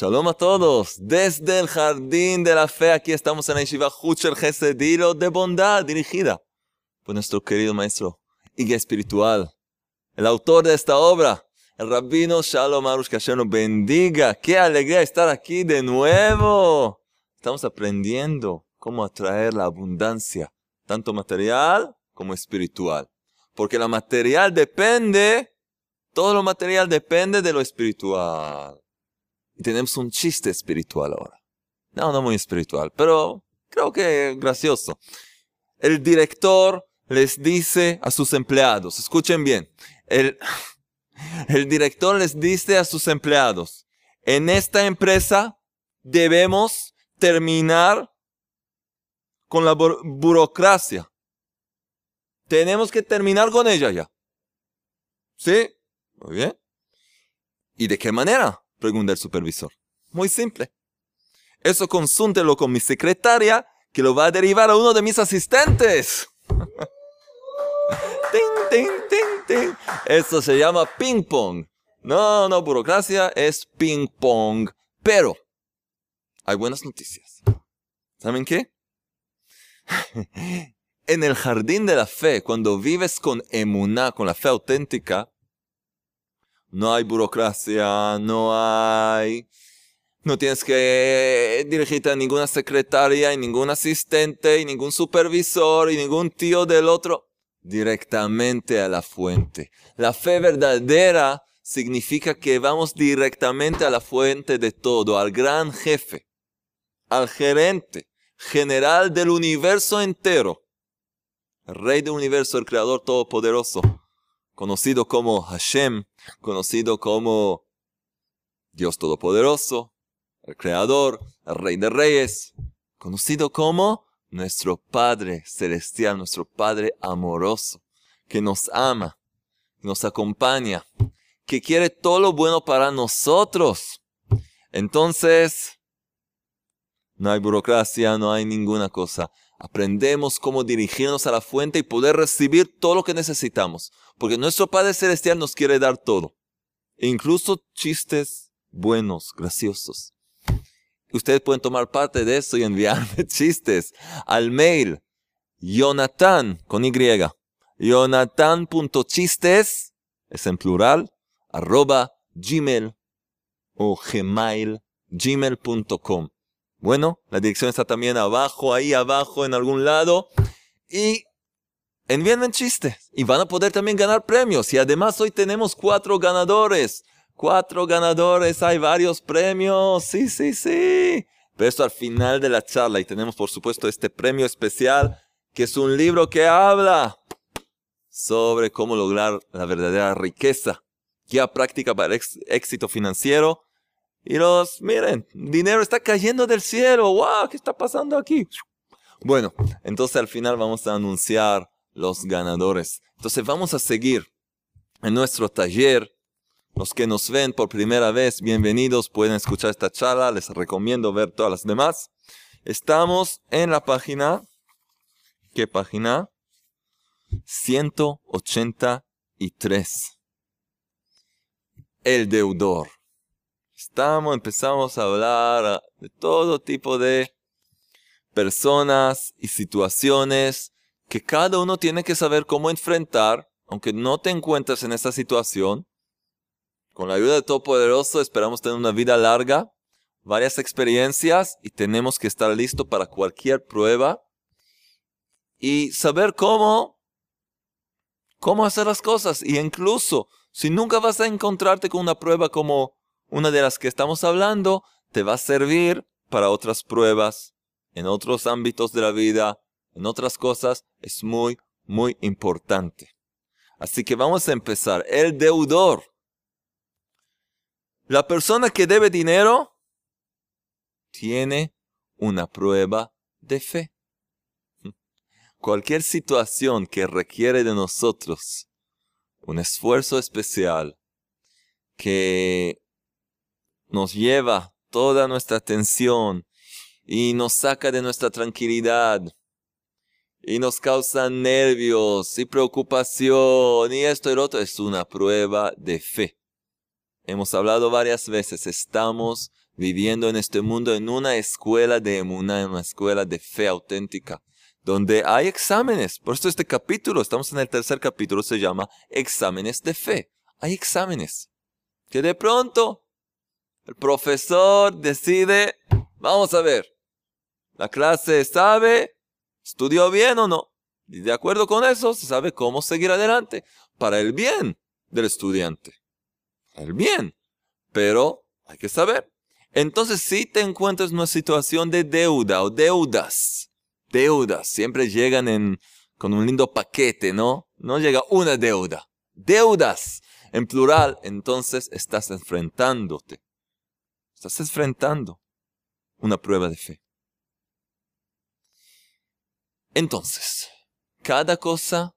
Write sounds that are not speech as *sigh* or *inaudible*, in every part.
Shalom a todos. Desde el jardín de la fe, aquí estamos en la Yeshiva Hucher Gesedilo de bondad dirigida por nuestro querido maestro y guía espiritual, el autor de esta obra, el rabino Shalom Arush, nos bendiga. Qué alegría estar aquí de nuevo. Estamos aprendiendo cómo atraer la abundancia, tanto material como espiritual. Porque la material depende, todo lo material depende de lo espiritual. Y tenemos un chiste espiritual ahora. No, no muy espiritual, pero creo que gracioso. El director les dice a sus empleados, escuchen bien, el, *laughs* el director les dice a sus empleados, en esta empresa debemos terminar con la burocracia. Tenemos que terminar con ella ya. ¿Sí? Muy bien. ¿Y de qué manera? Pregunta el supervisor. Muy simple. Eso consúltelo con mi secretaria, que lo va a derivar a uno de mis asistentes. *laughs* Eso se llama ping pong. No, no, burocracia es ping pong. Pero hay buenas noticias. ¿Saben qué? *laughs* en el jardín de la fe, cuando vives con emuná, con la fe auténtica, no hay burocracia, no hay... No tienes que dirigirte a ninguna secretaria, y ningún asistente, y ningún supervisor, y ningún tío del otro. Directamente a la fuente. La fe verdadera significa que vamos directamente a la fuente de todo, al gran jefe, al gerente general del universo entero, rey del universo, el creador todopoderoso, conocido como Hashem, conocido como Dios Todopoderoso, el Creador, el Rey de Reyes, conocido como nuestro Padre Celestial, nuestro Padre amoroso, que nos ama, nos acompaña, que quiere todo lo bueno para nosotros. Entonces, no hay burocracia, no hay ninguna cosa. Aprendemos cómo dirigirnos a la fuente y poder recibir todo lo que necesitamos. Porque nuestro Padre Celestial nos quiere dar todo. incluso chistes buenos, graciosos. Ustedes pueden tomar parte de eso y enviarme *laughs* chistes al mail Jonathan con Y. Jonathan.chistes, es en plural, arroba gmail o gmail, gmail.com. Bueno, la dirección está también abajo, ahí abajo en algún lado. Y envíenme chistes y van a poder también ganar premios. Y además hoy tenemos cuatro ganadores. Cuatro ganadores, hay varios premios. Sí, sí, sí. Pero esto al final de la charla. Y tenemos por supuesto este premio especial, que es un libro que habla sobre cómo lograr la verdadera riqueza. Guía práctica para éxito financiero. Y los, miren, dinero está cayendo del cielo. ¡Wow! ¿Qué está pasando aquí? Bueno, entonces al final vamos a anunciar los ganadores. Entonces vamos a seguir en nuestro taller. Los que nos ven por primera vez, bienvenidos, pueden escuchar esta charla, les recomiendo ver todas las demás. Estamos en la página, ¿qué página? 183. El deudor. Estamos, empezamos a hablar de todo tipo de personas y situaciones que cada uno tiene que saber cómo enfrentar, aunque no te encuentres en esa situación. Con la ayuda de Todopoderoso esperamos tener una vida larga, varias experiencias y tenemos que estar listos para cualquier prueba y saber cómo, cómo hacer las cosas. Y incluso si nunca vas a encontrarte con una prueba como una de las que estamos hablando, te va a servir para otras pruebas en otros ámbitos de la vida en otras cosas es muy, muy importante. Así que vamos a empezar. El deudor. La persona que debe dinero tiene una prueba de fe. Cualquier situación que requiere de nosotros un esfuerzo especial que nos lleva toda nuestra atención y nos saca de nuestra tranquilidad y nos causa nervios y preocupación y esto y lo otro, es una prueba de fe. Hemos hablado varias veces, estamos viviendo en este mundo en una escuela de una escuela de fe auténtica, donde hay exámenes. Por eso este capítulo, estamos en el tercer capítulo, se llama Exámenes de Fe. Hay exámenes. Que de pronto el profesor decide, vamos a ver, la clase sabe, estudió bien o no. Y de acuerdo con eso, se sabe cómo seguir adelante para el bien del estudiante. el bien. Pero hay que saber. Entonces, si te encuentras en una situación de deuda o deudas, deudas, siempre llegan en, con un lindo paquete, ¿no? No llega una deuda. Deudas en plural, entonces estás enfrentándote. Estás enfrentando una prueba de fe. Entonces, cada cosa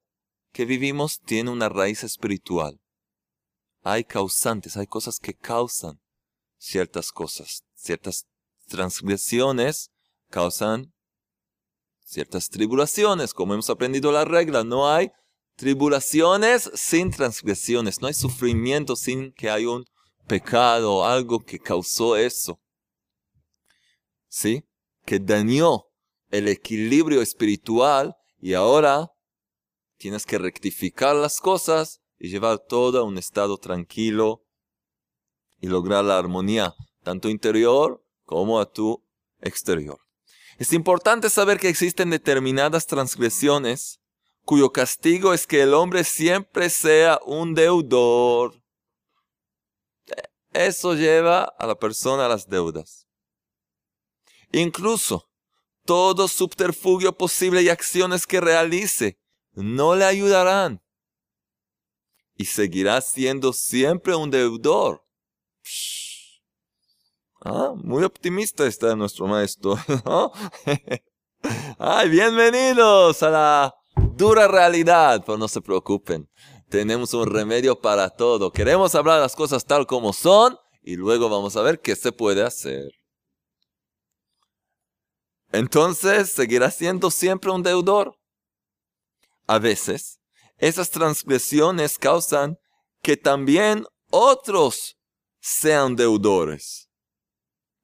que vivimos tiene una raíz espiritual. Hay causantes, hay cosas que causan ciertas cosas. Ciertas transgresiones causan ciertas tribulaciones. Como hemos aprendido la regla, no hay tribulaciones sin transgresiones. No hay sufrimiento sin que haya un pecado algo que causó eso. ¿Sí? Que dañó el equilibrio espiritual y ahora tienes que rectificar las cosas y llevar todo a un estado tranquilo y lograr la armonía, tanto interior como a tu exterior. Es importante saber que existen determinadas transgresiones cuyo castigo es que el hombre siempre sea un deudor. Eso lleva a la persona a las deudas. Incluso todo subterfugio posible y acciones que realice no le ayudarán. Y seguirá siendo siempre un deudor. Ah, muy optimista está nuestro maestro. *laughs* *laughs* Ay, bienvenidos a la dura realidad, pero no se preocupen. Tenemos un remedio para todo. Queremos hablar las cosas tal como son y luego vamos a ver qué se puede hacer entonces seguirá siendo siempre un deudor. A veces, esas transgresiones causan que también otros sean deudores.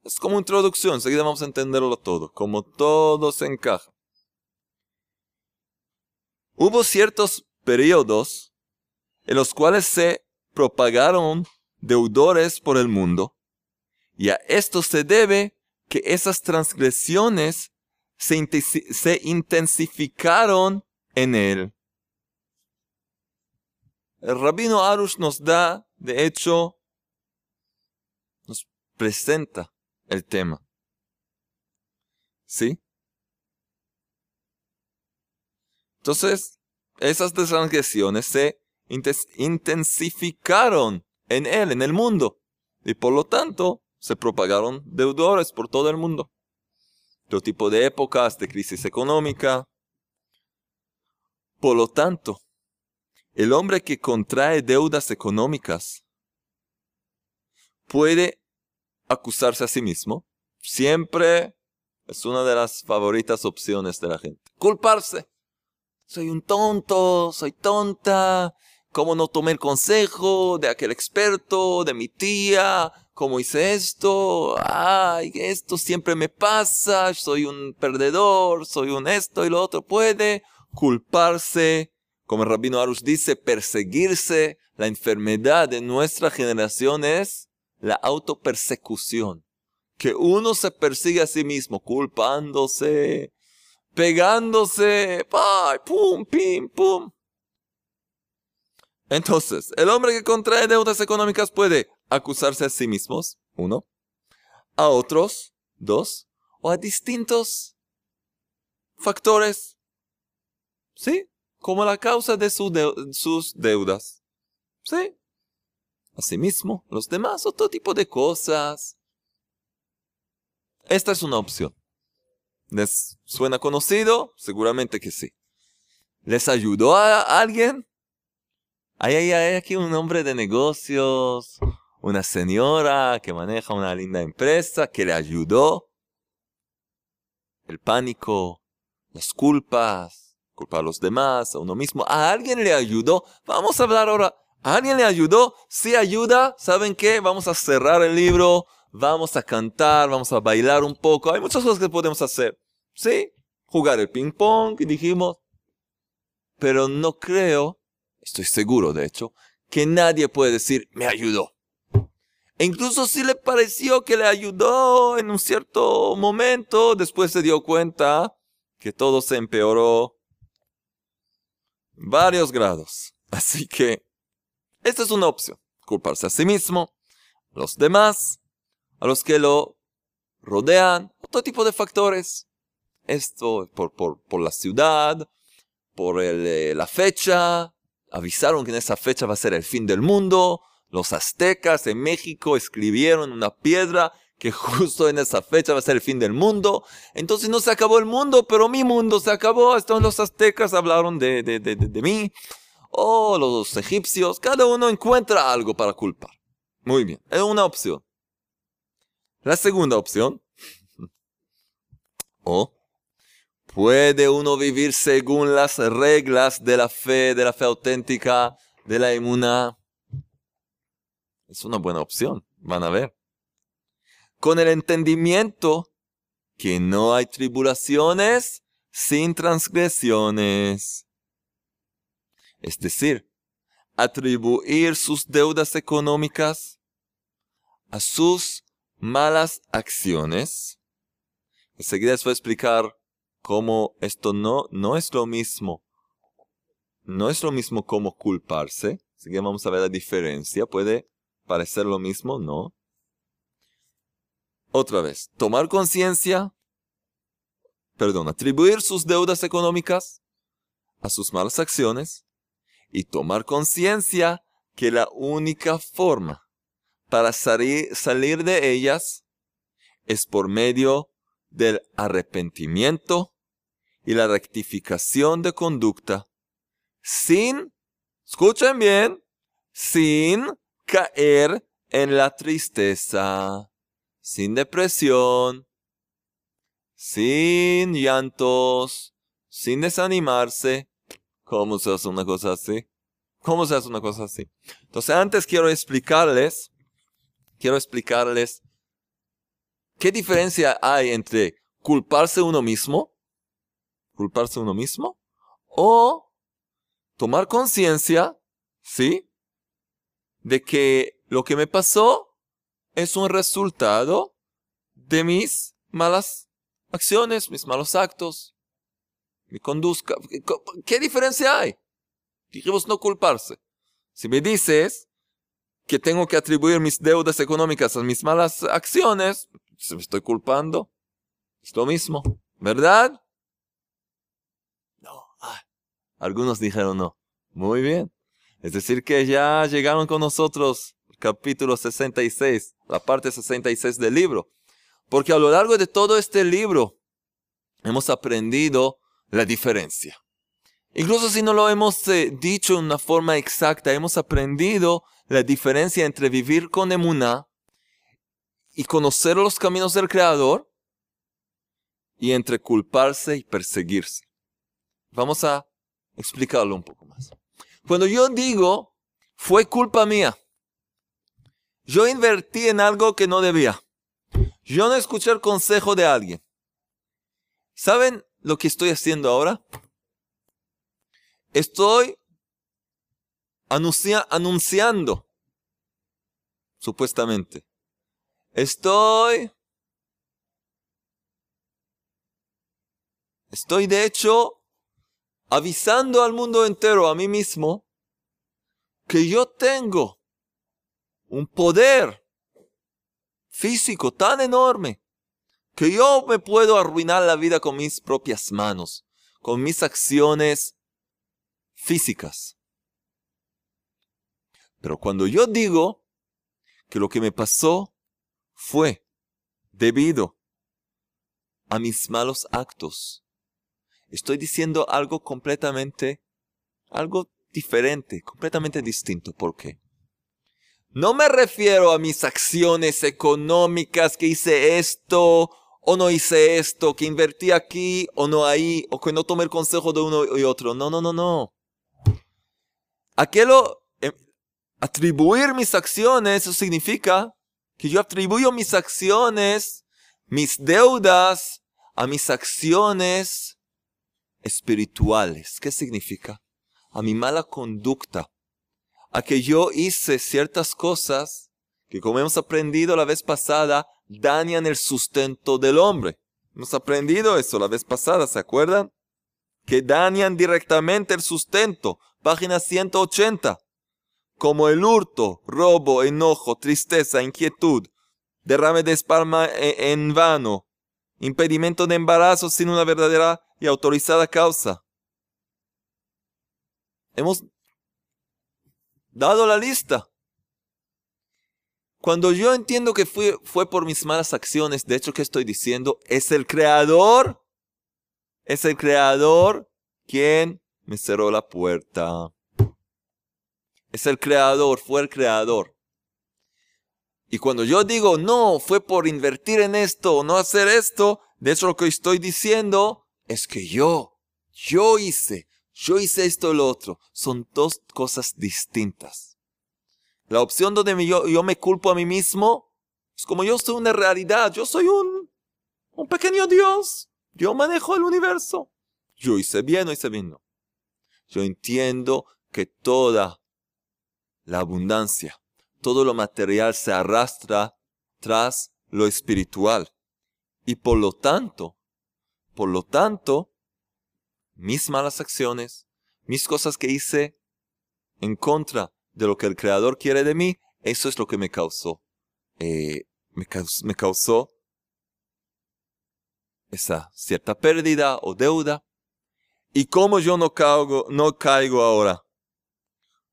Es como introducción, enseguida vamos a entenderlo todo, como todo se encaja. Hubo ciertos periodos en los cuales se propagaron deudores por el mundo, y a esto se debe que esas transgresiones se, intensificaron en él. El rabino Arush nos da, de hecho, nos presenta el tema. ¿Sí? Entonces, esas transgresiones se intensificaron en él, en el mundo. Y por lo tanto, se propagaron deudores por todo el mundo. Todo tipo de épocas de crisis económica. Por lo tanto, el hombre que contrae deudas económicas puede acusarse a sí mismo. Siempre es una de las favoritas opciones de la gente. Culparse. Soy un tonto, soy tonta. ¿Cómo no tomé el consejo de aquel experto, de mi tía, ¿Cómo hice esto? Ay, esto siempre me pasa, soy un perdedor, soy un esto y lo otro. Puede culparse, como el rabino Arush dice, perseguirse. La enfermedad de nuestra generación es la autopersecución. Que uno se persigue a sí mismo, culpándose, pegándose, pum, pim, pum. Entonces, el hombre que contrae deudas económicas puede acusarse a sí mismos, uno, a otros, dos, o a distintos factores, ¿sí? Como la causa de, sus deudas, ¿sí? A sí mismo, los demás, otro tipo de cosas. Esta es una opción. ¿Les suena conocido? Seguramente que sí. ¿Les ayudó a alguien? Hay, hay aquí un hombre de negocios, una señora que maneja una linda empresa que le ayudó. El pánico, las culpas, culpa a los demás, a uno mismo. ¿A alguien le ayudó? Vamos a hablar ahora. ¿A alguien le ayudó? Si ayuda, ¿saben qué? Vamos a cerrar el libro, vamos a cantar, vamos a bailar un poco. Hay muchas cosas que podemos hacer. Sí, jugar el ping pong, y dijimos. Pero no creo, estoy seguro de hecho, que nadie puede decir, me ayudó. E incluso si le pareció que le ayudó en un cierto momento, después se dio cuenta que todo se empeoró varios grados. *laughs* Así que esta es una opción. Culparse a sí mismo, a los demás, a los que lo rodean, otro tipo de factores. Esto por, por, la ciudad, por eh, la fecha. Avisaron que en esa fecha va a ser el fin del mundo. Los aztecas en México escribieron una piedra que *laughs* justo en esa fecha va a ser el fin del mundo. Entonces no se acabó el mundo, pero mi mundo se acabó. Estos los aztecas hablaron de, de, de, de mí. O los egipcios. Cada uno encuentra algo para culpar. Muy bien, es una opción. La segunda opción. *laughs* O puede uno vivir según las reglas de la fe, de la fe auténtica, de la inmuna. Es una buena opción, van a ver. Con el entendimiento que no hay tribulaciones sin transgresiones. Es decir, atribuir sus deudas económicas a sus malas acciones. Enseguida les voy a explicar cómo esto no, no es lo mismo. No es lo mismo como culparse. Así que vamos a ver la diferencia. Puede parecer lo mismo, no. Otra vez, tomar conciencia, perdón, atribuir sus deudas económicas a sus malas acciones y tomar conciencia que la única forma para salir, salir de ellas es por medio del arrepentimiento y la rectificación de conducta sin, escuchen bien, sin caer en la tristeza, sin depresión, sin llantos, sin desanimarse. ¿Cómo se hace una cosa así? ¿Cómo se hace una cosa así? Entonces antes quiero explicarles quiero explicarles qué diferencia hay entre culparse uno mismo, culparse uno mismo, o tomar conciencia, ¿sí? De que lo que me pasó es un resultado de mis malas acciones, mis malos actos, mi conduzca. ¿Qué diferencia hay? Dijimos no culparse. Si me dices, que tengo que atribuir mis deudas económicas a mis malas acciones, me estoy culpando. Es lo mismo, ¿verdad? No. algunos dijeron no. Muy bien. Es decir, que ya llegaron con nosotros, capítulo 66, la parte 66 del libro. Porque a lo largo de todo este libro hemos aprendido la diferencia. Incluso si no lo hemos eh, dicho en una forma exacta, hemos aprendido la diferencia entre vivir con emuná y conocer los caminos del Creador y entre culparse y perseguirse. Vamos a explicarlo un poco más. Cuando yo digo, fue culpa mía, yo invertí en algo que no debía. Yo no escuché el consejo de alguien. ¿Saben lo que estoy haciendo ahora? Estoy anunciando, supuestamente. Estoy, estoy de hecho avisando al mundo entero, a mí mismo, que yo tengo un poder físico tan enorme que yo me puedo arruinar la vida con mis propias manos, con mis acciones físicas. Pero cuando yo digo que lo que me pasó fue debido a mis malos actos, estoy diciendo algo completamente, algo diferente, completamente distinto. ¿Por qué? No me refiero a mis acciones económicas, que hice esto o no hice esto, que invertí aquí o no ahí, o que no tomé el consejo de uno y otro. No, no, no, no. Aquello Atribuir mis acciones, eso significa que yo atribuyo mis acciones, mis deudas, a mis acciones espirituales. ¿Qué significa? A mi mala conducta. A que yo hice ciertas cosas que como hemos aprendido la vez pasada, dañan el sustento del hombre. Hemos aprendido eso la vez pasada, ¿se acuerdan? Que dañan directamente el sustento. Página 180. Como el hurto, robo, enojo, tristeza, inquietud, derrame de espalma e, en vano, impedimento de embarazo sin una verdadera y autorizada causa. Hemos dado la lista. Cuando yo entiendo que fue, fue por mis malas acciones, de hecho, ¿qué estoy diciendo? Es el creador, es el creador quien me cerró la puerta. Es el creador, fue el creador. Y cuando yo digo, no, fue por invertir en esto o no hacer esto, de hecho lo que estoy diciendo es que yo, yo hice, yo hice esto o lo otro. Son dos cosas distintas. La opción donde yo, yo me culpo a mí mismo es como yo soy una realidad, yo soy un, un pequeño Dios, yo manejo el universo. Yo hice bien o hice bien no. Yo entiendo que toda la abundancia, todo lo material se arrastra tras lo espiritual. Y por lo tanto, por lo tanto, mis malas acciones, mis cosas que hice en contra de lo que el Creador quiere de mí, eso es lo que me causó, eh, me, causó esa cierta pérdida o deuda. ¿Y cómo yo no, caigo, no caigo ahora?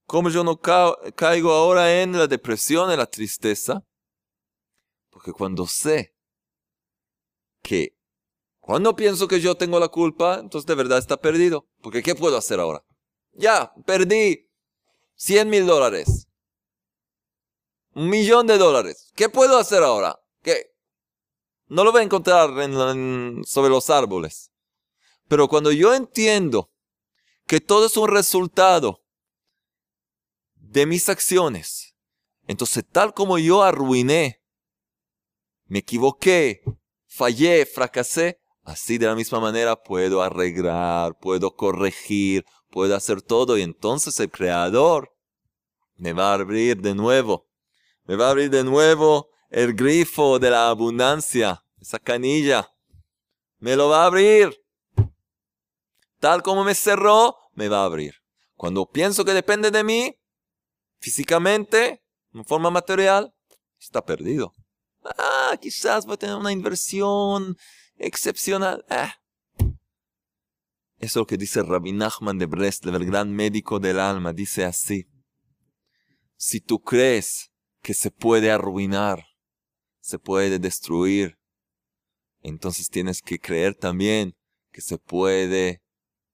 ¿Cómo yo no caigo ahora en la depresión, en la tristeza? Porque cuando sé que, cuando pienso que yo tengo la culpa, entonces de verdad está perdido. Porque ¿qué puedo hacer ahora? Ya, perdí 100 mil dólares. Un millón de dólares. ¿Qué puedo hacer ahora? ¿Qué? No lo voy a encontrar sobre los árboles. Pero cuando yo entiendo que todo es un resultado de mis acciones. Entonces, tal como yo arruiné, me equivoqué, fallé, fracasé, así de la misma manera puedo arreglar, puedo corregir, puedo hacer todo y entonces el creador me va a abrir de nuevo. Me va a abrir de nuevo el grifo de la abundancia, esa canilla. Me lo va a abrir. Tal como me cerró, me va a abrir. Cuando pienso que depende de mí, físicamente, en forma material, está perdido. Ah, quizás va a tener una inversión excepcional. Ah. Eso es lo que dice Rabbi Nachman de Breslev, el gran médico del alma. Dice así. Si tú crees que se puede arruinar, se puede destruir, entonces tienes que creer también que se puede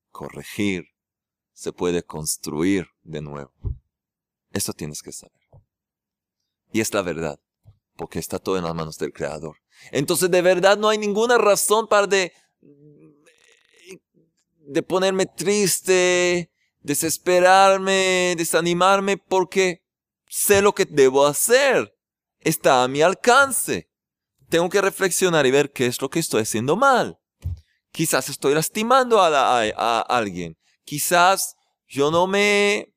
corregir, se puede construir de nuevo. Eso tienes que saber. Y es la verdad, porque está todo en las manos del Creador. Entonces de verdad no hay ninguna razón para de, de ponerme triste, desesperarme, desanimarme, porque sé lo que debo hacer. Está a mi alcance. Tengo que reflexionar y ver qué es lo que estoy haciendo mal. Quizás estoy lastimando a, a alguien. Quizás yo no me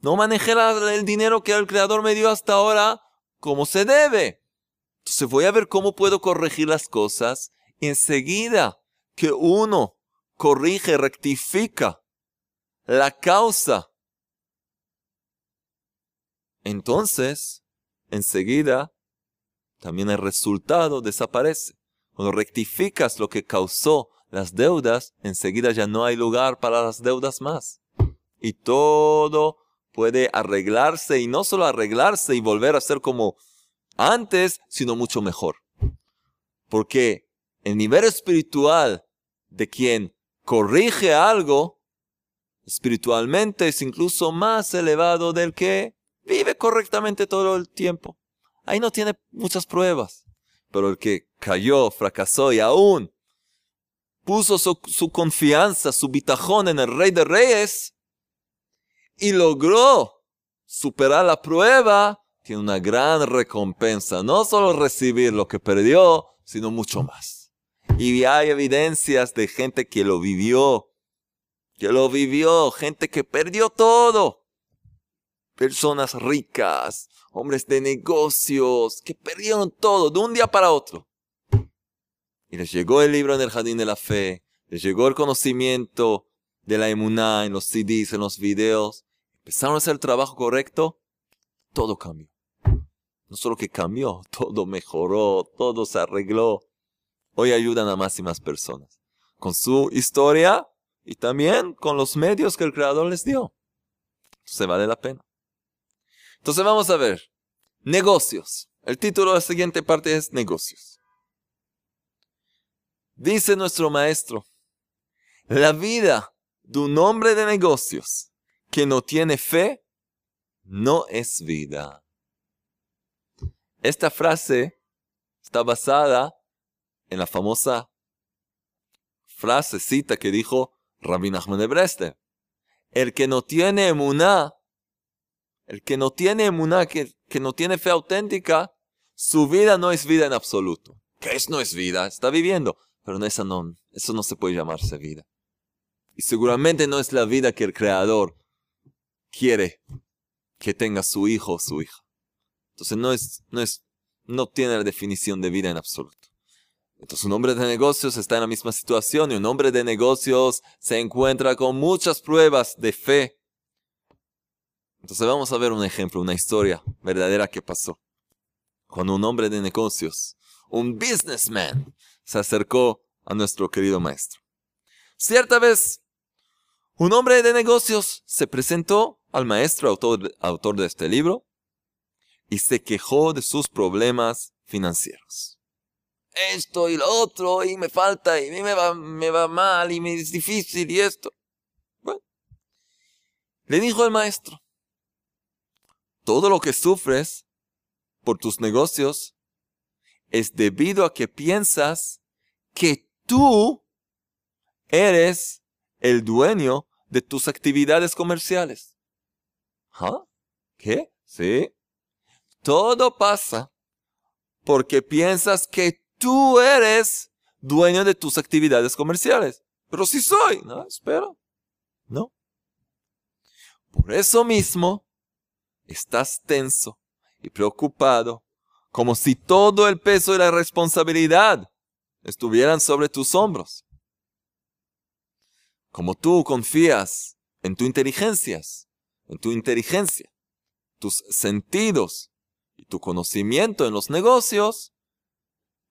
no manejé el dinero que el creador me dio hasta ahora como se debe. Entonces voy a ver cómo puedo corregir las cosas. Y enseguida que uno corrige, rectifica la causa, entonces, enseguida, también el resultado desaparece. Cuando rectificas lo que causó las deudas, enseguida ya no hay lugar para las deudas más. Y todo puede arreglarse y no solo arreglarse y volver a ser como antes, sino mucho mejor. Porque el nivel espiritual de quien corrige algo, espiritualmente es incluso más elevado del que vive correctamente todo el tiempo. Ahí no tiene muchas pruebas. Pero el que cayó, fracasó y aún puso su, su confianza, su bitajón en el rey de reyes, y logró superar la prueba, tiene una gran recompensa. No solo recibir lo que perdió, sino mucho más. Y hay evidencias de gente que lo vivió, que lo vivió, gente que perdió todo. Personas ricas, hombres de negocios, que perdieron todo de un día para otro. Y les llegó el libro en el jardín de la fe, les llegó el conocimiento de la emuná en los CDs, en los videos. Empezaron a hacer el trabajo correcto, todo cambió. No solo que cambió, *laughs* todo mejoró, todo se arregló. Hoy ayudan a más y más personas. Con su historia y también con los medios que el Creador les dio. Entonces vale la pena. Entonces vamos a ver. Negocios. El título de la siguiente parte es negocios. Dice nuestro maestro, la vida de un hombre de negocios que no tiene fe no es vida. Esta frase está basada en la famosa frase, cita que dijo Rabbi Nachman de. El que no tiene emuná, el que no tiene emuná, que, que no tiene fe auténtica, su vida no es vida en absoluto. ¿Qué es no es vida? Está viviendo. Pero no, esa no, eso no se puede llamarse vida. Y seguramente no es la vida que el Creador quiere que tenga su hijo o su hija. Entonces no es, no es, no tiene la definición de vida en absoluto. Entonces un hombre de negocios está en la misma situación y un hombre de negocios se encuentra con muchas pruebas de fe. Entonces vamos a ver un ejemplo, una historia verdadera que pasó. Cuando un hombre de negocios, un businessman, se acercó a nuestro querido maestro. Cierta vez, un hombre de negocios se presentó al maestro autor, autor de este libro y se quejó de sus problemas financieros esto y lo otro, y me falta, y me va, me va mal, y me es difícil, y esto. Bueno, le dijo el maestro, todo lo que sufres por tus negocios es debido a que piensas que tú eres el dueño de tus actividades comerciales. ¿Ah? ¿Qué? Sí. Todo pasa porque piensas que tú eres dueño de tus actividades comerciales. Pero si soy, no, espera. No. Por eso mismo, estás tenso y preocupado, como si todo el peso y la responsabilidad estuvieran sobre tus hombros. Como tú confías en tu inteligencia, en tu inteligencia, tus sentidos y tu conocimiento en los negocios,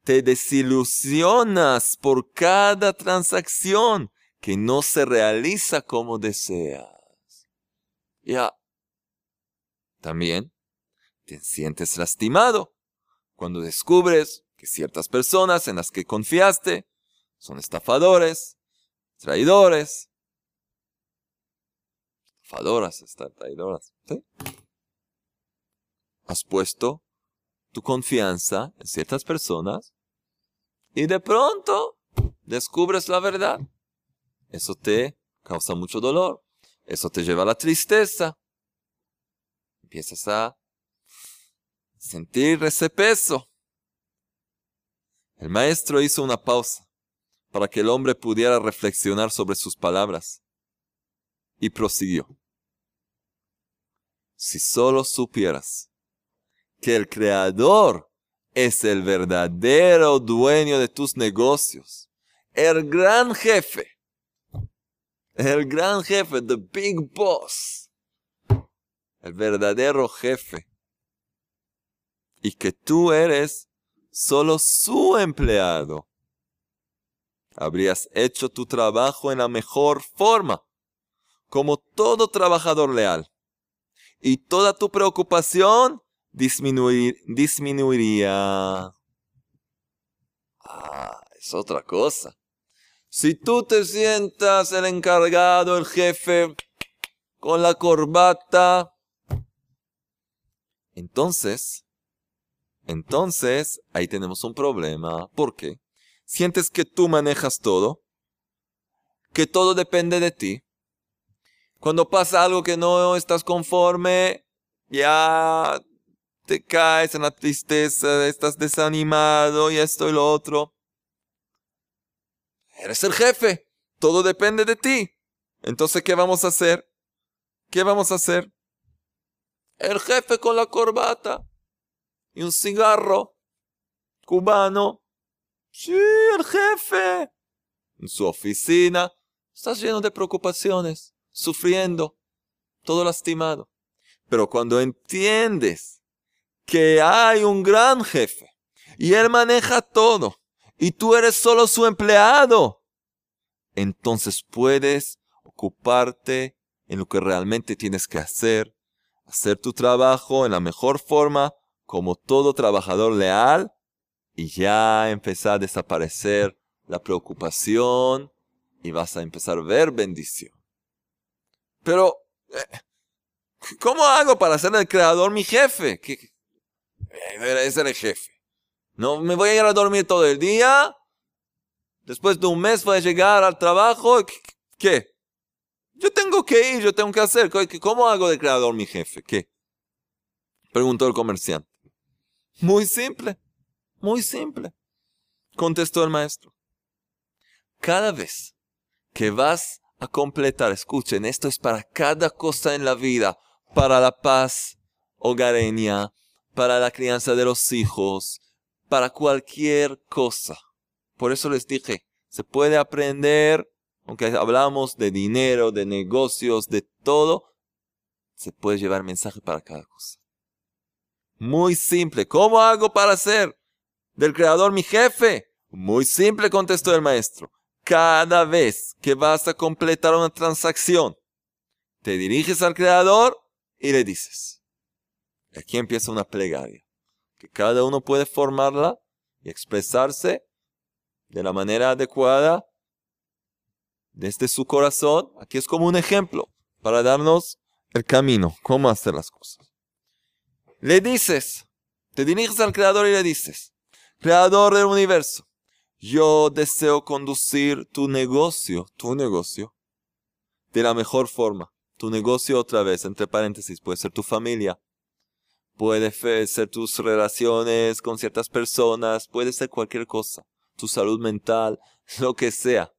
te desilusionas por cada transacción que no se realiza como deseas. Ya. También te sientes lastimado cuando descubres que ciertas personas en las que confiaste son estafadores, traidores. Traidoras. ¿sí? Has puesto tu confianza en ciertas personas y de pronto descubres la verdad. Eso te causa mucho dolor. Eso te lleva a la tristeza. Empiezas a sentir ese peso. El maestro hizo una pausa para que el hombre pudiera reflexionar sobre sus palabras y prosiguió. Si solo supieras que el Creador es el verdadero dueño de tus negocios. El gran jefe. El gran jefe, the big boss. El verdadero jefe. Y que tú eres solo su empleado. Habrías hecho tu trabajo en la mejor forma, como todo trabajador leal. Y toda tu preocupación disminuir, disminuiría. Ah, es otra cosa. Si tú te sientas el encargado, el jefe, con la corbata, entonces, entonces, ahí tenemos un problema. ¿Por qué? Sientes que tú manejas todo, que todo depende de ti. Cuando pasa algo que no estás conforme, ya te caes en la tristeza, estás desanimado y esto y lo otro. Eres el jefe, todo depende de ti. Entonces, ¿qué vamos a hacer? ¿Qué vamos a hacer? El jefe con la corbata y un cigarro cubano. Sí, el jefe. En su oficina. Estás lleno de preocupaciones, sufriendo, todo lastimado. Pero cuando entiendes que hay un gran jefe y él maneja todo y tú eres solo su empleado, entonces puedes ocuparte en lo que realmente tienes que hacer, hacer tu trabajo en la mejor forma como todo trabajador leal y ya empezar a desaparecer la preocupación y vas a empezar a ver bendición. Pero, eh, ¿cómo hago para ser el creador mi jefe? ¿Qué, es el jefe. No me voy a ir a dormir todo el día. Después de un mes voy a llegar al trabajo. ¿Qué? Yo tengo que ir, yo tengo que hacer. ¿Cómo hago de creador mi jefe? ¿Qué? Preguntó el comerciante. Muy simple, muy simple. Contestó el maestro. Cada vez que vas a completar, escuchen, esto es para cada cosa en la vida, para la paz hogareña, para la crianza de los hijos, para cualquier cosa. Por eso les dije, se puede aprender, aunque hablamos de dinero, de negocios, de todo, se puede llevar mensaje para cada cosa. Muy simple. ¿Cómo hago para ser del creador mi jefe? Muy simple, contestó el maestro. Cada vez que vas a completar una transacción, te diriges al creador y le dices, Aquí empieza una plegaria, que cada uno puede formarla y expresarse de la manera adecuada desde su corazón. Aquí es como un ejemplo para darnos el camino, cómo hacer las cosas. Le dices, te diriges al Creador y le dices, Creador del universo, yo deseo conducir tu negocio, tu negocio, de la mejor forma. Tu negocio otra vez, entre paréntesis, puede ser tu familia, Puede ser tus relaciones con ciertas personas, puede ser cualquier cosa, tu salud mental, *laughs* lo que sea.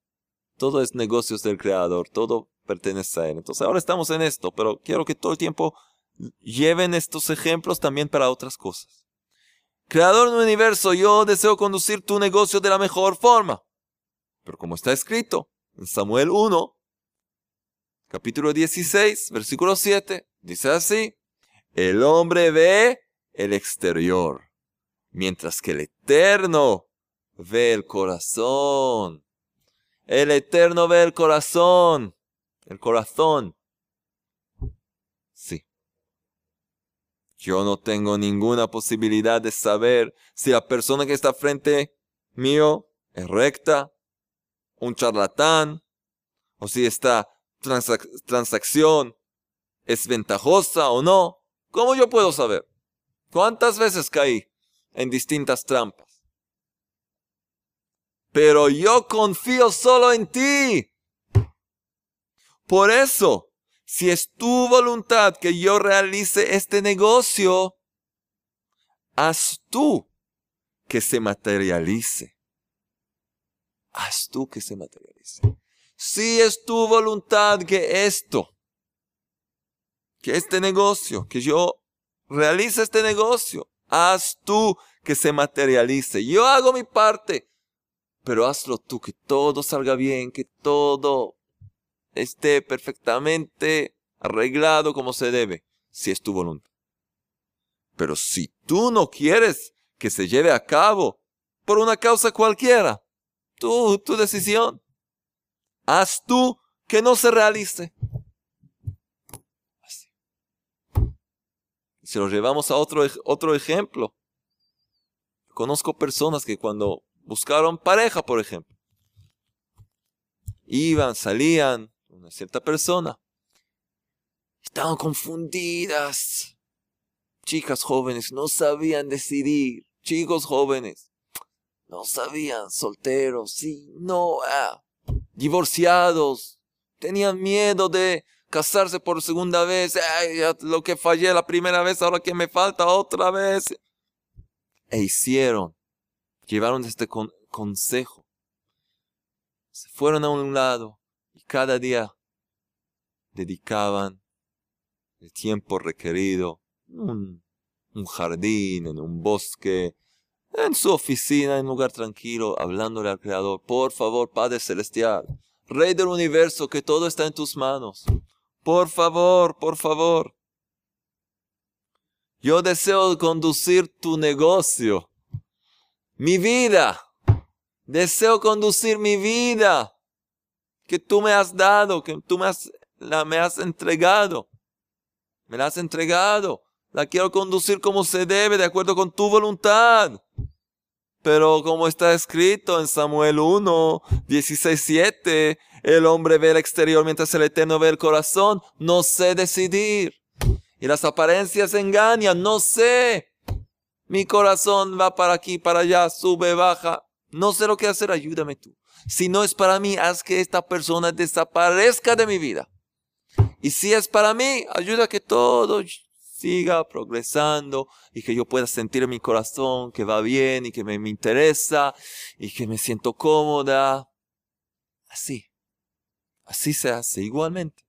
Todo es negocios del creador, todo pertenece a él. Entonces ahora estamos en esto, pero quiero que todo el tiempo lleven estos ejemplos también para otras cosas. Creador del universo, yo deseo conducir tu negocio de la mejor forma. Pero como está escrito en Samuel 1, capítulo 16, versículo 7, dice así, el hombre ve el exterior, mientras que el eterno ve el corazón. El eterno ve el corazón. El corazón. Sí. Yo no tengo ninguna posibilidad de saber si la persona que está frente mío es recta, un charlatán, o si esta transacción es ventajosa o no. ¿Cómo yo puedo saber? ¿Cuántas veces caí en distintas trampas? Pero yo confío solo en ti. Por eso, si es tu voluntad que yo realice este negocio, haz tú que se materialice. Haz tú que se materialice. Si es tu voluntad que esto que este negocio, que yo realice este negocio. Haz tú que se materialice. Yo hago mi parte, pero hazlo tú, que todo salga bien, que todo esté perfectamente arreglado como se debe, si es tu voluntad. Pero si tú no quieres que se lleve a cabo por una causa cualquiera, tú, tu decisión. Haz tú que no se realice. Si lo llevamos a otro, otro ejemplo, conozco personas que cuando buscaron pareja, por ejemplo, iban, salían, una cierta persona, estaban confundidas. Chicas jóvenes no sabían decidir, chicos jóvenes no sabían, solteros, sí, no, ah, divorciados, tenían miedo de casarse por segunda vez, lo que fallé la primera vez, ahora que me falta otra vez. E hicieron, llevaron este consejo. Se fueron a un lado cada día dedicaban el tiempo requerido, un, un jardín, en un bosque, en su oficina, en un lugar tranquilo, hablándole al Creador. Por favor, Padre Celestial, Rey del universo, que todo está en tus manos. Por favor, por favor. Yo deseo conducir tu negocio, mi vida. Deseo conducir mi vida que tú me has dado, que tú me has, la, me has entregado. Me la has entregado. La quiero conducir como se debe, de acuerdo con tu voluntad. Pero como está escrito en Samuel 1, 16, 7, el hombre ve el exterior mientras el Eterno ve el corazón. No sé decidir. Y las apariencias engañan. No sé. Mi corazón va para aquí, para allá, sube, baja. No sé lo que hacer. Ayúdame tú. Si no es para mí, haz que esta persona desaparezca de mi vida. Y si es para mí, ayuda a que todo siga progresando y que yo pueda sentir en mi corazón que va bien y que me, me interesa y que me siento cómoda. Así. Así se hace igualmente.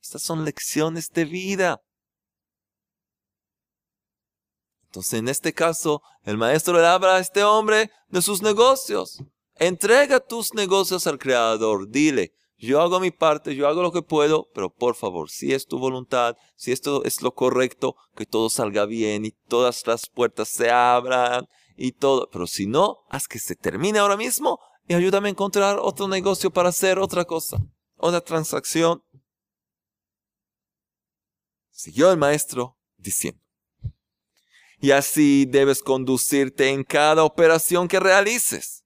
Estas son lecciones de vida. Entonces, en este caso, el maestro le habla a este hombre de sus negocios. Entrega tus negocios al Creador. Dile, yo hago mi parte, yo hago lo que puedo, pero por favor, si es tu voluntad, si esto es lo correcto, que todo salga bien y todas las puertas se abran y todo. Pero si no, haz que se termine ahora mismo y ayúdame a encontrar otro negocio para hacer otra cosa, otra transacción. Siguió el maestro diciendo. Y así debes conducirte en cada operación que realices.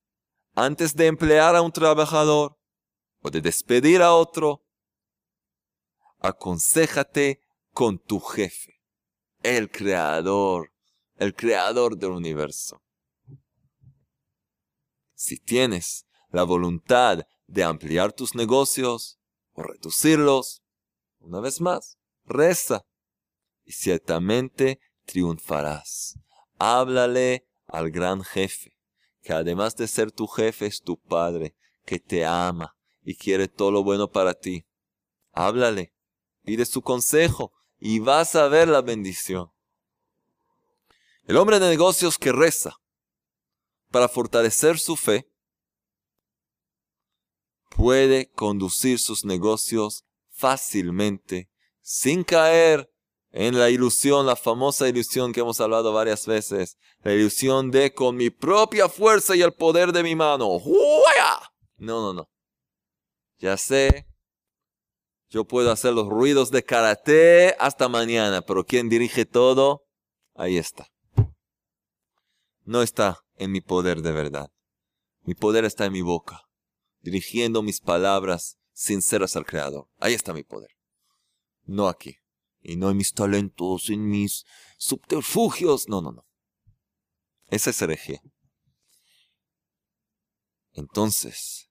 Antes de emplear a un trabajador, de despedir a otro, aconsejate con tu jefe, el creador, el creador del universo. Si tienes la voluntad de ampliar tus negocios o reducirlos, una vez más, reza y ciertamente triunfarás. Háblale al gran jefe, que además de ser tu jefe es tu padre, que te ama, y quiere todo lo bueno para ti. Háblale, pide su consejo y vas a ver la bendición. El hombre de negocios que reza para fortalecer su fe puede conducir sus negocios fácilmente sin caer en la ilusión, la famosa ilusión que hemos hablado varias veces, la ilusión de con mi propia fuerza y el poder de mi mano. No, no, no. Ya sé, yo puedo hacer los ruidos de karate hasta mañana, pero quien dirige todo, ahí está. No está en mi poder de verdad. Mi poder está en mi boca, dirigiendo mis palabras sinceras al Creador. Ahí está mi poder. No aquí. Y no en mis talentos, en mis subterfugios. No, no, no. Esa es herejía. Entonces,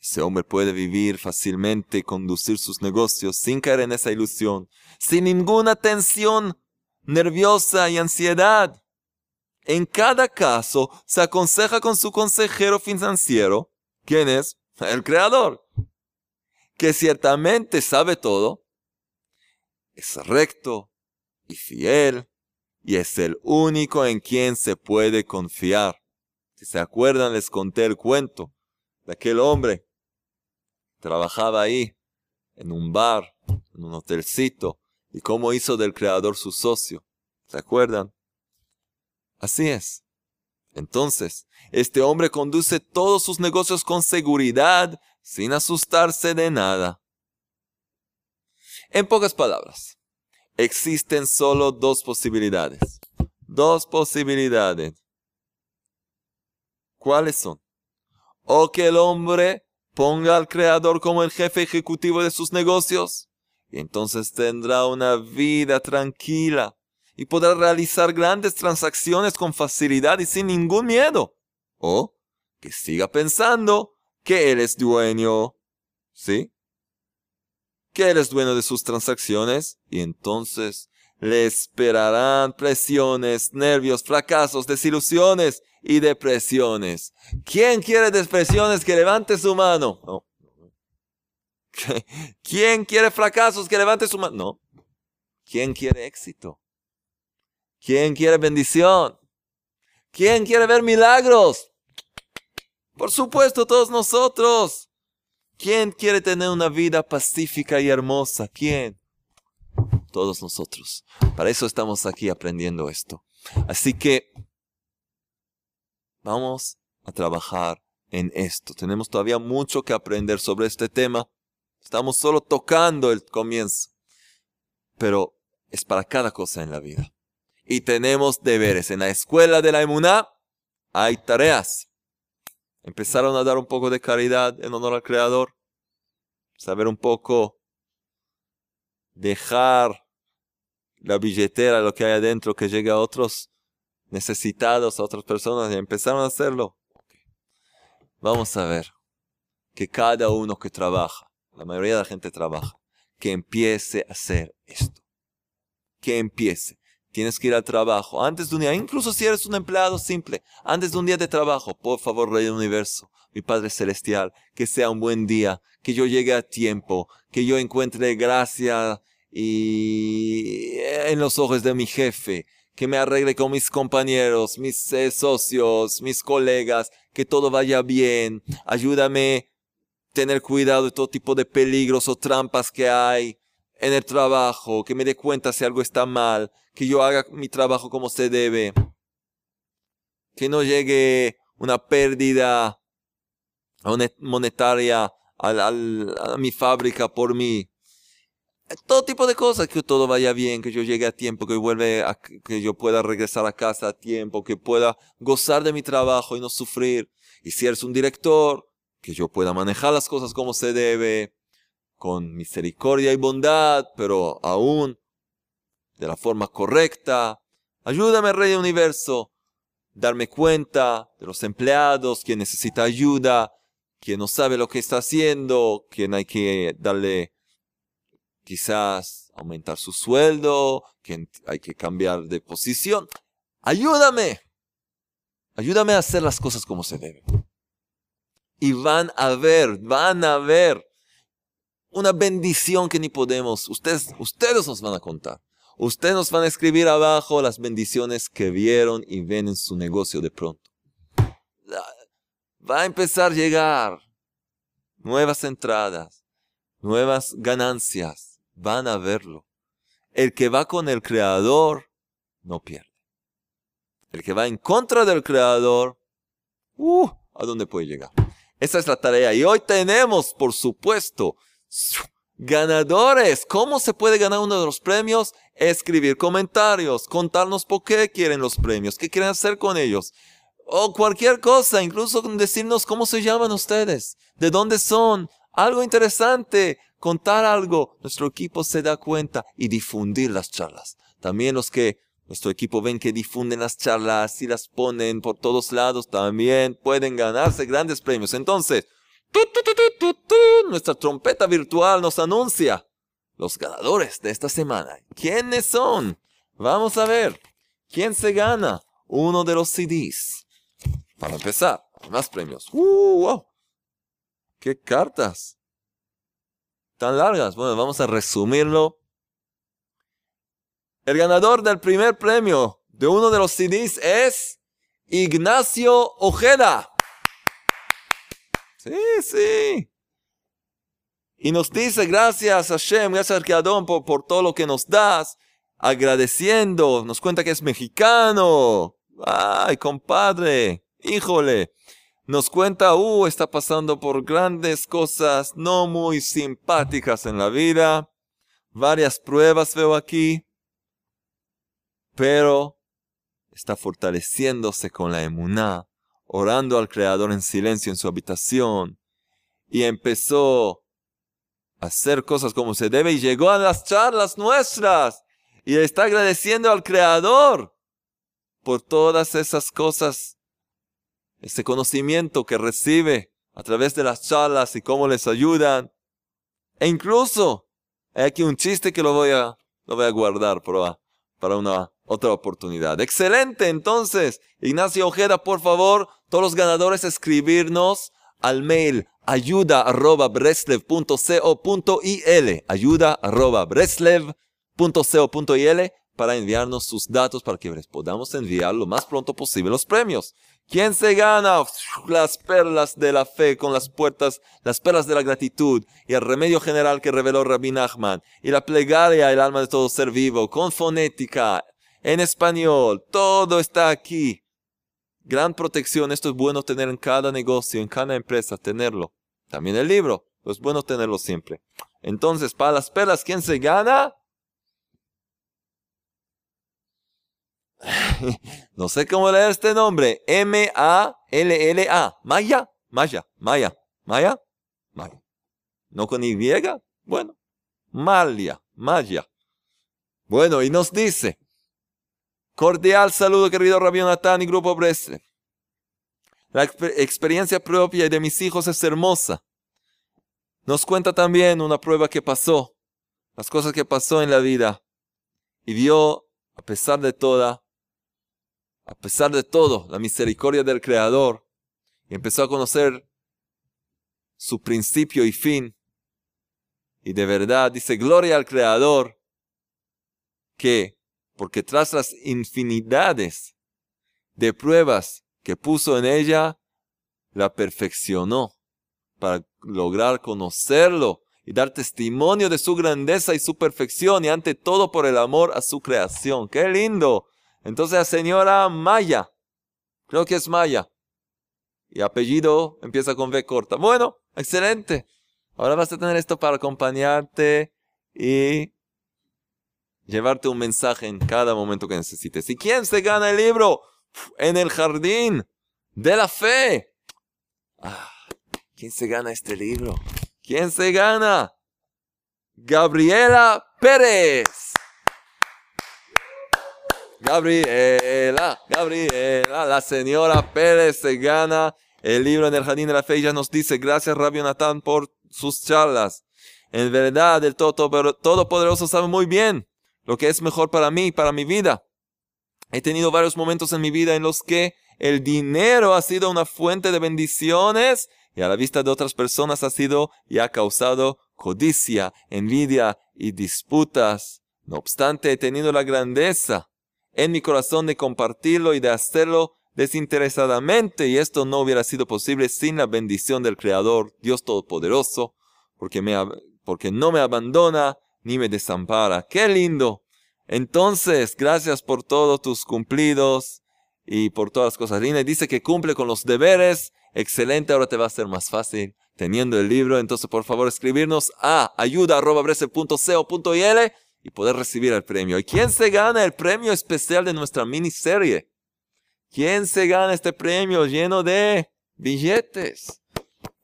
ese hombre puede vivir fácilmente y conducir sus negocios sin caer en esa ilusión, sin ninguna tensión nerviosa y ansiedad. En cada caso, se aconseja con su consejero financiero, quien es el creador, que ciertamente sabe todo, es recto y fiel, y es el único en quien se puede confiar. Si se acuerdan, les conté el cuento de aquel hombre trabajaba ahí, en un bar, en un hotelcito, y cómo hizo del creador su socio. ¿Se acuerdan? Así es. Entonces, este hombre conduce todos sus negocios con seguridad, sin asustarse de nada. En pocas palabras, existen solo dos posibilidades. Dos posibilidades. ¿Cuáles son? O que el hombre ponga al creador como el jefe ejecutivo de sus negocios, y entonces tendrá una vida tranquila y podrá realizar grandes transacciones con facilidad y sin ningún miedo. O que siga pensando que él es dueño. ¿Sí? Que Él es dueño de sus transacciones y entonces le esperarán presiones, nervios, fracasos, desilusiones y depresiones. ¿Quién quiere depresiones que levante su mano? No. *laughs* ¿Quién quiere fracasos que levante su mano? No. ¿Quién quiere éxito? ¿Quién quiere bendición? ¿Quién quiere ver milagros? Por supuesto, todos nosotros. ¿Quién quiere tener una vida pacífica y hermosa? ¿Quién? Todos nosotros. Para eso estamos aquí aprendiendo esto. Así que vamos a trabajar en esto. Tenemos todavía mucho que aprender sobre este tema. Estamos solo tocando el comienzo. Pero es para cada cosa en la vida. Y tenemos deberes. En la escuela de la emuná hay tareas. Empezaron a dar un poco de caridad en honor al Creador. Saber un poco dejar la billetera, lo que hay adentro, que llegue a otros necesitados, a otras personas, y empezaron a hacerlo. Vamos a ver que cada uno que trabaja, la mayoría de la gente trabaja, que empiece a hacer esto. Que empiece. Tienes que ir al trabajo. Antes de un día, incluso si eres un empleado simple, antes de un día de trabajo, por favor, Rey del Universo, mi Padre Celestial, que sea un buen día, que yo llegue a tiempo, que yo encuentre gracia y en los ojos de mi jefe, que me arregle con mis compañeros, mis eh, socios, mis colegas, que todo vaya bien, ayúdame tener cuidado de todo tipo de peligros o trampas que hay en el trabajo, que me dé cuenta si algo está mal, que yo haga mi trabajo como se debe, que no llegue una pérdida monetaria a mi fábrica por mí, todo tipo de cosas, que todo vaya bien, que yo llegue a tiempo, que vuelve a, que yo pueda regresar a casa a tiempo, que pueda gozar de mi trabajo y no sufrir. Y si eres un director, que yo pueda manejar las cosas como se debe, con misericordia y bondad, pero aún de la forma correcta. Ayúdame, Rey Universo, darme cuenta de los empleados, quien necesita ayuda, quien no sabe lo que está haciendo, quien hay que darle quizás aumentar su sueldo, que hay que cambiar de posición. Ayúdame. Ayúdame a hacer las cosas como se deben. Y van a ver, van a ver una bendición que ni podemos. Ustedes, ustedes nos van a contar. Ustedes nos van a escribir abajo las bendiciones que vieron y ven en su negocio de pronto. Va a empezar a llegar nuevas entradas, nuevas ganancias van a verlo. El que va con el Creador no pierde. El que va en contra del Creador, uh, ¿a dónde puede llegar? Esa es la tarea. Y hoy tenemos, por supuesto, ganadores. ¿Cómo se puede ganar uno de los premios? Escribir comentarios, contarnos por qué quieren los premios, qué quieren hacer con ellos. O cualquier cosa, incluso decirnos cómo se llaman ustedes, de dónde son, algo interesante, contar algo, nuestro equipo se da cuenta y difundir las charlas. También los que nuestro equipo ven que difunden las charlas y las ponen por todos lados, también pueden ganarse grandes premios. Entonces, nuestra trompeta virtual nos anuncia los ganadores de esta semana. ¿Quiénes son? Vamos a ver. ¿Quién se gana? Uno de los CDs. Para empezar, más premios. ¡Uh, wow! ¡Qué cartas! tan largas. Bueno, vamos a resumirlo. El ganador del primer premio de uno de los CDs es Ignacio Ojeda. Sí, sí. Y nos dice, gracias a Shem, gracias Creador por, por todo lo que nos das. Agradeciendo, nos cuenta que es mexicano. Ay, compadre, híjole nos cuenta, uh, está pasando por grandes cosas no muy simpáticas en la vida. Varias pruebas veo aquí. Pero está fortaleciéndose con la emuná, orando al Creador en silencio en su habitación. Y empezó a hacer cosas como se debe y llegó a las charlas nuestras. Y está agradeciendo al Creador por todas esas cosas ese conocimiento que recibe a través de las charlas y cómo les ayudan. E incluso Hay aquí un chiste que lo voy a, lo voy a guardar para, para una otra oportunidad. Excelente, entonces, Ignacio Ojeda, por favor, todos los ganadores escribirnos al mail ayuda arroba ayuda para enviarnos sus datos para que les podamos enviar lo más pronto posible los premios. ¿Quién se gana las perlas de la fe con las puertas, las perlas de la gratitud y el remedio general que reveló Rabbi Nachman y la plegaria el alma de todo ser vivo con fonética en español? Todo está aquí. Gran protección, esto es bueno tener en cada negocio, en cada empresa, tenerlo. También el libro, es bueno tenerlo siempre. Entonces, para las perlas, ¿quién se gana? *sighs* no sé cómo leer este nombre. M-A-L-L-A. Maya. Maya. Maya. Maya. Maya. ¿No con Y? Bueno. Malia. Maya. Bueno, y nos dice. Cordial saludo, querido Rabbi Natán y Grupo Bresle. La experiencia propia de mis hijos es hermosa. Nos cuenta también una prueba que pasó, las cosas que pasó en la vida. Y vio, a pesar de toda, a pesar de todo, la misericordia del Creador. Y empezó a conocer su principio y fin. Y de verdad dice, gloria al Creador, que, porque tras las infinidades de pruebas que puso en ella, la perfeccionó para lograr conocerlo y dar testimonio de su grandeza y su perfección y ante todo por el amor a su creación. ¡Qué lindo! Entonces la señora Maya, creo que es Maya, y apellido empieza con V corta. Bueno, excelente. Ahora vas a tener esto para acompañarte y llevarte un mensaje en cada momento que necesites. ¿Y quién se gana el libro? En el jardín de la fe. Ah, ¿Quién se gana este libro? ¿Quién se gana? Gabriela Pérez. Gabriela, Gabriela, la señora Pérez se gana el libro en el Jardín de la Fe. Ella nos dice, gracias Rabbi Natán por sus charlas. En verdad, el Todopoderoso sabe muy bien lo que es mejor para mí y para mi vida. He tenido varios momentos en mi vida en los que el dinero ha sido una fuente de bendiciones y a la vista de otras personas ha sido y ha causado codicia, envidia y disputas. No obstante, he tenido la grandeza en mi corazón de compartirlo y de hacerlo desinteresadamente, y esto no hubiera sido posible sin la bendición del Creador, Dios Todopoderoso, porque, me, porque no me abandona ni me desampara. ¡Qué lindo! Entonces, gracias por todos tus cumplidos y por todas las cosas lindas. Dice que cumple con los deberes. Excelente, ahora te va a ser más fácil teniendo el libro. Entonces, por favor, escribirnos a ayuda.brese.co.il y poder recibir el premio. ¿Y quién se gana el premio especial de nuestra miniserie? ¿Quién se gana este premio lleno de billetes?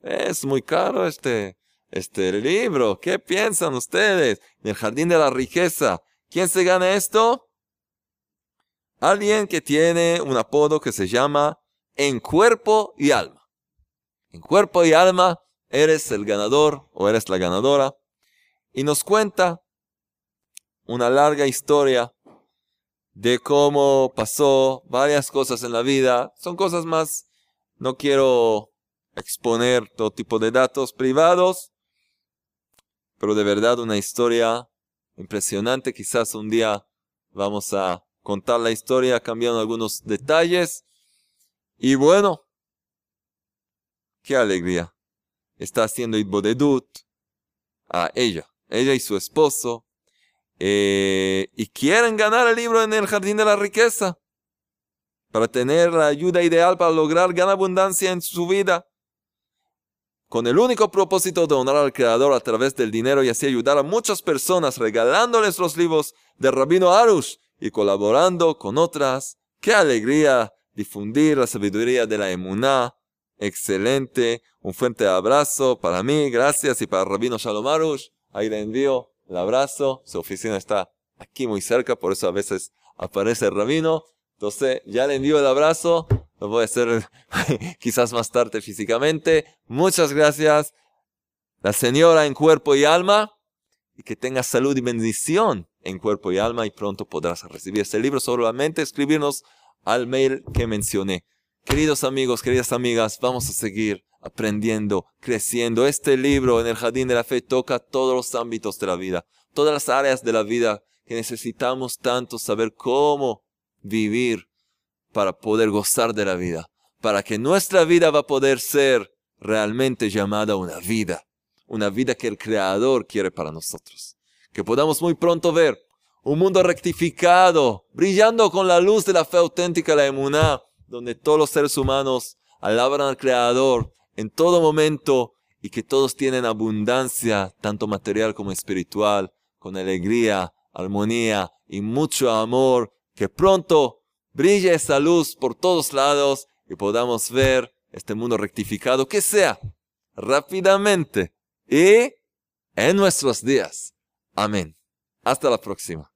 Es muy caro este, este libro. ¿Qué piensan ustedes? El jardín de la riqueza. ¿Quién se gana esto? Alguien que tiene un apodo que se llama En cuerpo y alma. En cuerpo y alma eres el ganador o eres la ganadora. Y nos cuenta una larga historia de cómo pasó varias cosas en la vida. Son cosas más, no quiero exponer todo tipo de datos privados, pero de verdad una historia impresionante. Quizás un día vamos a contar la historia cambiando algunos detalles. Y bueno, qué alegría. Está haciendo Ibodedut a ella, ella y su esposo eh, y quieren ganar el libro en el jardín de la riqueza para tener la ayuda ideal para lograr gran abundancia en su vida, con el único propósito de honrar al Creador a través del dinero y así ayudar a muchas personas regalándoles los libros de Rabino Arush y colaborando con otras. ¡Qué alegría difundir la sabiduría de la emuná! Excelente, un fuerte abrazo para mí, gracias y para Rabino Shalom Arush. Ahí le envío el abrazo. Su oficina está aquí muy cerca, por eso a veces aparece el rabino. Entonces, ya le envío el abrazo. Lo voy a hacer *laughs* quizás más tarde físicamente. Muchas gracias. La señora en cuerpo y alma. y que tengas salud y bendición en cuerpo y alma y pronto podrás recibir este libro. Solamente escribirnos al mail que mencioné. Queridos amigos, queridas amigas, vamos a seguir aprendiendo, creciendo. Este libro en el Jardín de la Fe toca todos los ámbitos de la vida, todas las áreas de la vida que necesitamos tanto saber cómo vivir para poder gozar de la vida, para que nuestra vida va a poder ser realmente llamada una vida, una vida que el Creador quiere para nosotros. Que podamos muy pronto ver un mundo rectificado, brillando con la luz de la fe auténtica, la emuná, donde todos los seres humanos alaban al Creador en todo momento y que todos tienen abundancia, tanto material como espiritual, con alegría, armonía y mucho amor, que pronto brille esa luz por todos lados y podamos ver este mundo rectificado, que sea rápidamente y en nuestros días. Amén. Hasta la próxima.